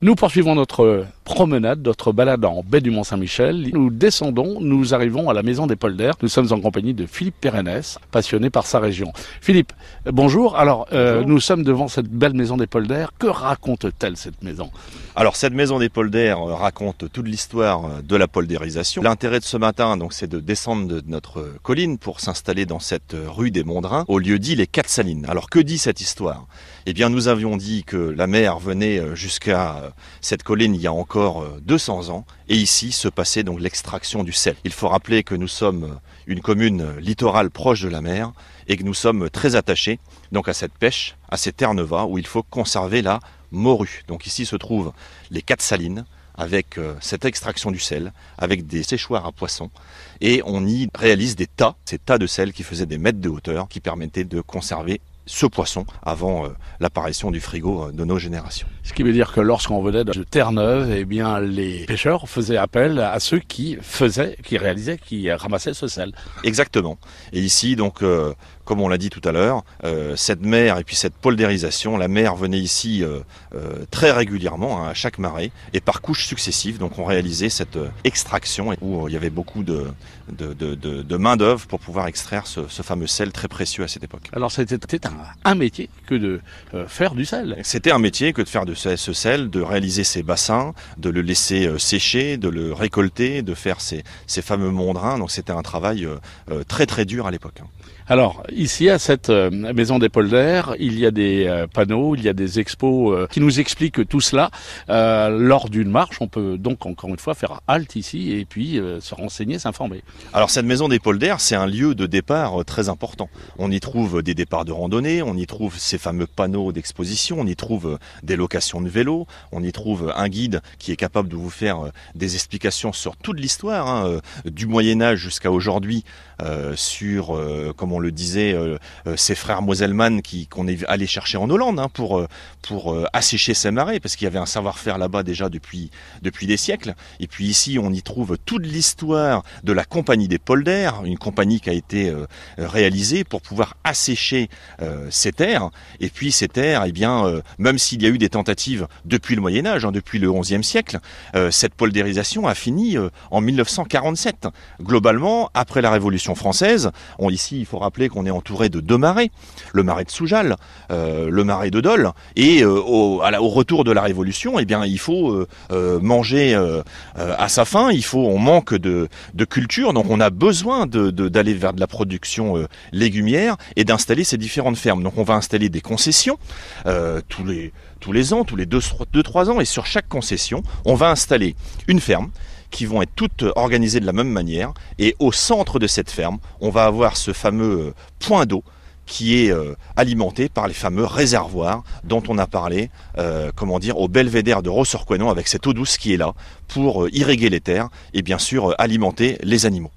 Nous poursuivons notre promenade, notre balade en baie du Mont-Saint-Michel. Nous descendons, nous arrivons à la maison des polders. Nous sommes en compagnie de Philippe Pérennes, passionné par sa région. Philippe, bonjour. Alors, euh, nous sommes devant cette belle maison des polders. Que raconte-t-elle cette maison? Alors, cette maison des polders euh, raconte toute l'histoire euh, de la poldérisation. L'intérêt de ce matin, donc, c'est de descendre de notre colline pour s'installer dans cette rue des Mondrins, au lieu dit les Quatre Salines. Alors, que dit cette histoire? Eh bien, nous avions dit que la mer venait jusqu'à cette colline il y a encore 200 euh, ans, et ici se passait donc l'extraction du sel. Il faut rappeler que nous sommes une commune littorale proche de la mer et que nous sommes très attachés donc à cette pêche, à ces terres nevas où il faut conserver la morue. Donc ici se trouvent les quatre salines avec euh, cette extraction du sel, avec des séchoirs à poissons, et on y réalise des tas, ces tas de sel qui faisaient des mètres de hauteur, qui permettaient de conserver ce poisson avant euh, l'apparition du frigo euh, de nos générations. Ce qui veut dire que lorsqu'on venait de Terre-Neuve, eh bien, les pêcheurs faisaient appel à ceux qui faisaient, qui réalisaient, qui ramassaient ce sel. Exactement. Et ici, donc, euh, comme on l'a dit tout à l'heure, cette mer et puis cette poldérisation, la mer venait ici très régulièrement, hein, à chaque marée, et par couches successives. Donc, on réalisait cette extraction où il y avait beaucoup de, de, de, de, main-d'œuvre pour pouvoir extraire ce, ce, fameux sel très précieux à cette époque. Alors, c'était un un métier que de euh, faire du sel. C'était un métier que de faire de ce sel, de réaliser ces bassins, de le laisser euh, sécher, de le récolter, de faire ces, ces fameux mondrins. Donc c'était un travail euh, très très dur à l'époque. Hein. Alors, ici, à cette maison des polders, il y a des panneaux, il y a des expos qui nous expliquent tout cela. lors d'une marche, on peut donc encore une fois faire halte ici et puis se renseigner, s'informer. Alors, cette maison des polders, c'est un lieu de départ très important. On y trouve des départs de randonnée, on y trouve ces fameux panneaux d'exposition, on y trouve euh, des locations de vélos, on y trouve un guide qui est capable de vous faire euh, des explications sur toute l'histoire, hein, euh, du Moyen Âge jusqu'à aujourd'hui, sur, comme on le disait, ces frères Moselman qui qu'on est allé chercher en Hollande hein, pour assécher ces marais, parce qu'il y avait un savoir-faire là-bas déjà depuis des siècles. Et puis ici, on y trouve toute l'histoire de la compagnie des polders, une compagnie qui a été réalisée pour pouvoir assécher euh, ces terres. Et puis ces terres, eh bien, euh, même s'il y a eu des tentatives depuis le Moyen Âge, hein, depuis le XIe siècle, euh, cette poldérisation a fini en 1947. Globalement, après la Révolution française, on, ici il faut rappeler qu'on est entouré de deux marais, le marais de Soujal, le marais de Dole, et au, au, retour de la Révolution, eh bien, il faut manger à sa faim, il faut, on manque de, culture, donc on a besoin d'aller de, vers de la production légumière et d'installer ces différentes ferme. Donc on va installer des concessions euh, tous, les, tous les ans, tous les 2-3 ans, et sur chaque concession, on va installer une ferme qui vont être toutes organisées de la même manière. Et au centre de cette ferme, on va avoir ce fameux euh, point d'eau qui est euh, alimenté par les fameux réservoirs dont on a parlé, comment dire, au belvédère de Rossorquenon avec cette eau douce qui est là pour irriguer les terres et bien sûr alimenter les animaux.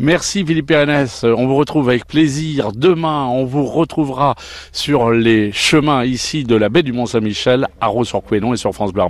Merci Philippe Pérennes. On vous retrouve avec plaisir. Demain, on vous retrouvera sur les chemins ici de la baie du Mont-Saint-Michel à Rose-sur-Couesnon et sur France Bleu